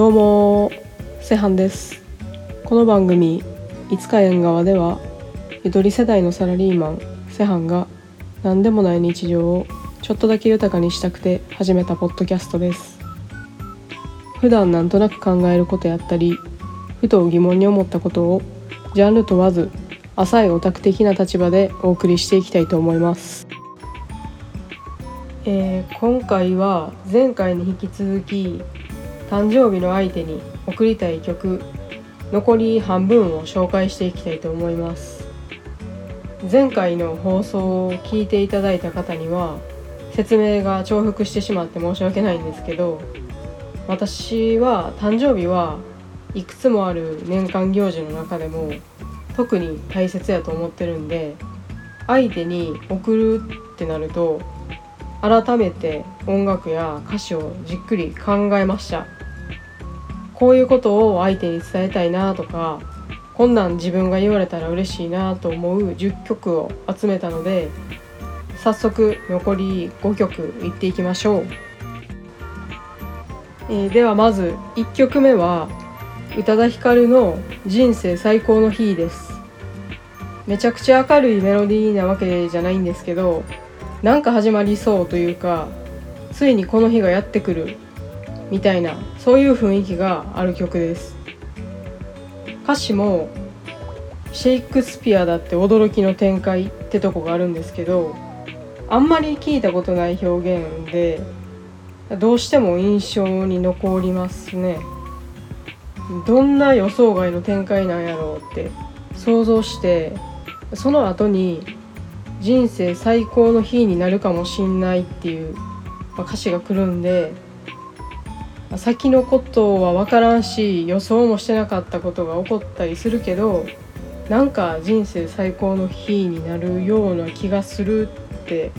どうもセハンです。この番組いつか縁側ではゆとり世代のサラリーマンセハンが何でもない日常をちょっとだけ豊かにしたくて始めたポッドキャストです。普段なんとなく考えることやったりふと疑問に思ったことをジャンル問わず浅いオタク的な立場でお送りしていきたいと思います。えー、今回は前回に引き続き誕生日の相手に送りたい曲残り半分を紹介していきたいと思います。前回の放送を聞いていただいた方には説明が重複してしまって申し訳ないんですけど私は誕生日はいくつもある年間行事の中でも特に大切やと思ってるんで相手に送るってなると改めて音楽や歌詞をじっくり考えました。こういうことを相手に伝えたいなとかこんなん自分が言われたら嬉しいなと思う10曲を集めたので早速残り5曲いっていきましょう、えー、ではまず1曲目は宇多田ヒカルの「人生最高の日」です。めちゃくちゃ明るいメロディーなわけじゃないんですけどなんか始まりそうというかついにこの日がやってくる。みたいなそういう雰囲気がある曲です。歌詞もシェイクスピアだって驚きの展開ってとこがあるんですけどあんまり聞いたことない表現でどうしても印象に残りますね。どんな予想外の展開なんやろうって想像してその後に人生最高の日になるかもしんないっていう、ま歌詞が来るんで先のことは分からんし予想もしてなかったことが起こったりするけどなんか人生最高の日になるような気がするって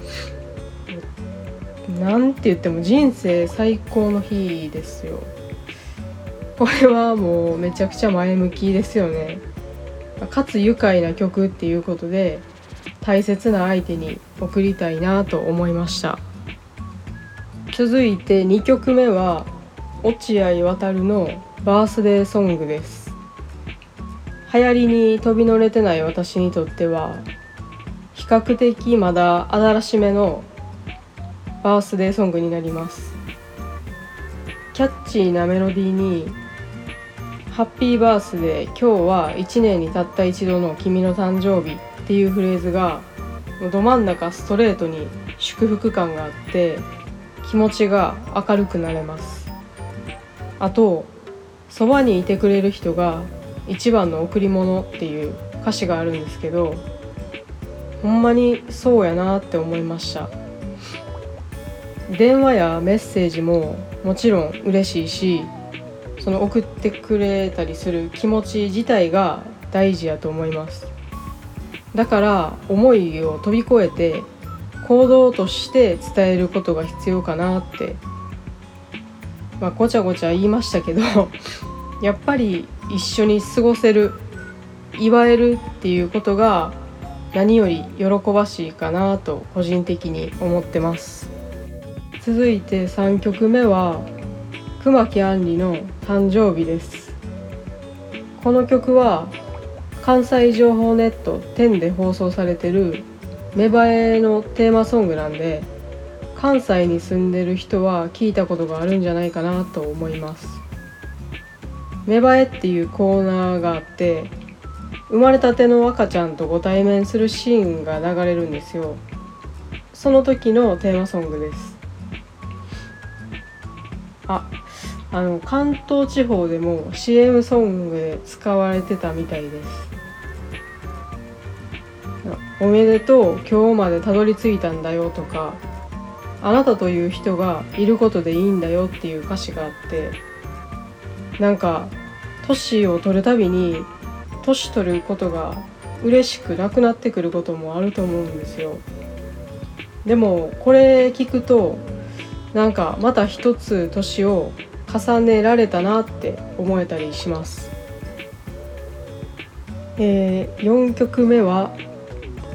なんて言っても人生最高の日ですよ。これはもうめちゃくちゃ前向きですよね。かつ愉快な曲っていうことで大切な相手に送りたいなと思いました。続いて2曲目は落合渡のバースデーソングです流行りに飛び乗れてない私にとっては比較的まだ新しめのバースデーソングになりますキャッチーなメロディーに「ハッピーバースデー今日は1年にたった一度の君の誕生日」っていうフレーズがど真ん中ストレートに祝福感があって気持ちが明るくなれます。あとそばにいてくれる人が一番の贈り物っていう歌詞があるんですけどほんまにそうやなって思いました。電話やメッセージももちろん嬉しいしその送ってくれたりする気持ち自体が大事やと思います。だから思いを飛び越えて行動として伝えることが必要かなってまあ、ごちゃごちゃ言いましたけど やっぱり一緒に過ごせる祝えるっていうことが何より喜ばしいかなと個人的に思ってます。続いて3曲目は熊木杏里の誕生日です。この曲は関西情報ネット10で放送されてる芽生えのテーマソングなんで関西に住んでる人は聞いたことがあるんじゃないかなと思います。芽生えっていうコーナーがあって生まれたての赤ちゃんとご対面するシーンが流れるんですよ。その時のテーマソングです。ああの関東地方でも CM ソングで使われてたみたいです。おめでとう今日までたどり着いたんだよとかあなたという人がいることでいいんだよっていう歌詞があってなんか年を取るたびに年取ることが嬉しくなくなってくることもあると思うんですよ。でもこれ聞くとなんかまた一つ年を重ねられたなって思えたりします。えー、4曲目は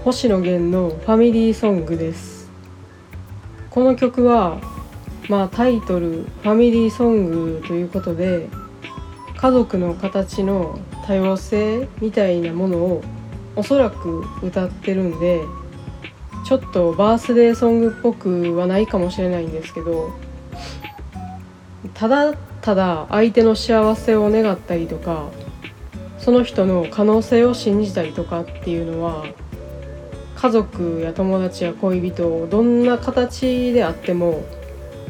星野源の「ファミリーソング」です。この曲はまあタイトル「ファミリーソング」ということで家族の形の多様性みたいなものをおそらく歌ってるんでちょっとバースデーソングっぽくはないかもしれないんですけどただただ相手の幸せを願ったりとかその人の可能性を信じたりとかっていうのは家族や友達や恋人をどんな形であっても、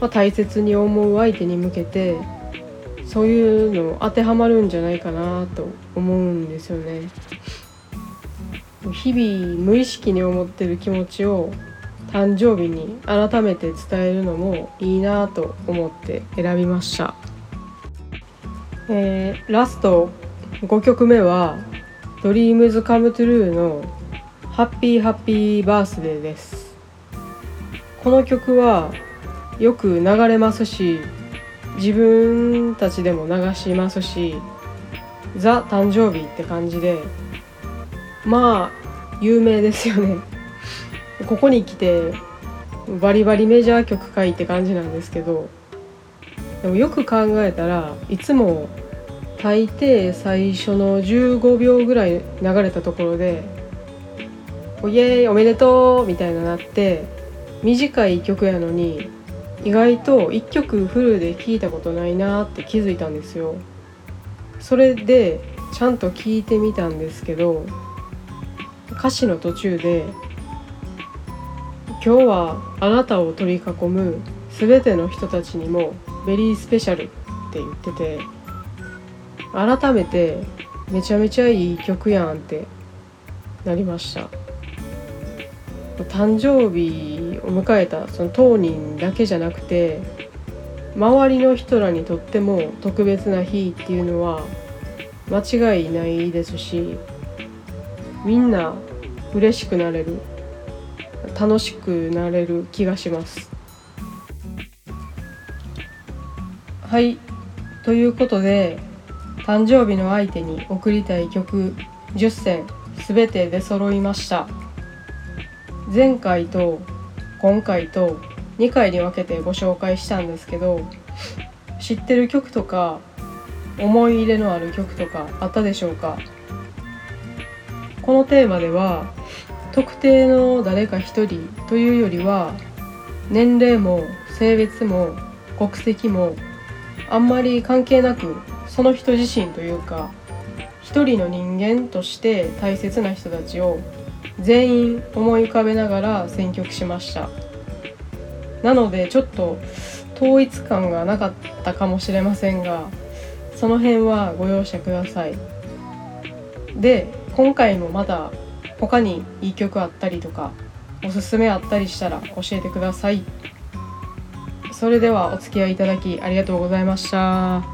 まあ、大切に思う相手に向けてそういうの当てはまるんじゃないかなと思うんですよね。日々無意識に思ってる気持ちを誕生日に改めて伝えるのもいいなと思って選びました、えー、ラスト5曲目は「Dreams Come True」の「ハッピーハッピーバースデー」です。この曲はよく流れますし自分たちでも流しますしザ誕生日って感じでまあ有名ですよね。ここに来てバリバリメジャー曲かいって感じなんですけどでもよく考えたらいつも大抵最初の15秒ぐらい流れたところで「イエーイおめでとう!」みたいななって短い曲やのに意外と1曲フルで聴いたことないなって気づいたんですよ。それでちゃんと聞いてみたんですけど歌詞の途中で「今日はあなたを取り囲む全ての人たちにもベリースペシャル」って言ってて改めてめちゃめちゃいい曲やんってなりました誕生日を迎えたその当人だけじゃなくて周りの人らにとっても特別な日っていうのは間違いないですしみんな嬉しくなれる楽しくなれる気がします。はい。ということで誕生日の相手に贈りたい曲10選全て出揃いました。前回と今回と2回に分けてご紹介したんですけど知ってる曲とか思い入れのある曲とかあったでしょうか？このテーマでは特定の誰か一人というよりは年齢も性別も国籍もあんまり関係なくその人自身というか一人の人間として大切な人たちを全員思い浮かべながら選曲しました。なのでちょっと統一感がなかったかもしれませんがその辺はご容赦ください。で今回もまだ他にいい曲あったりとかおすすめあったりしたら教えてください。それではお付き合いいただきありがとうございました。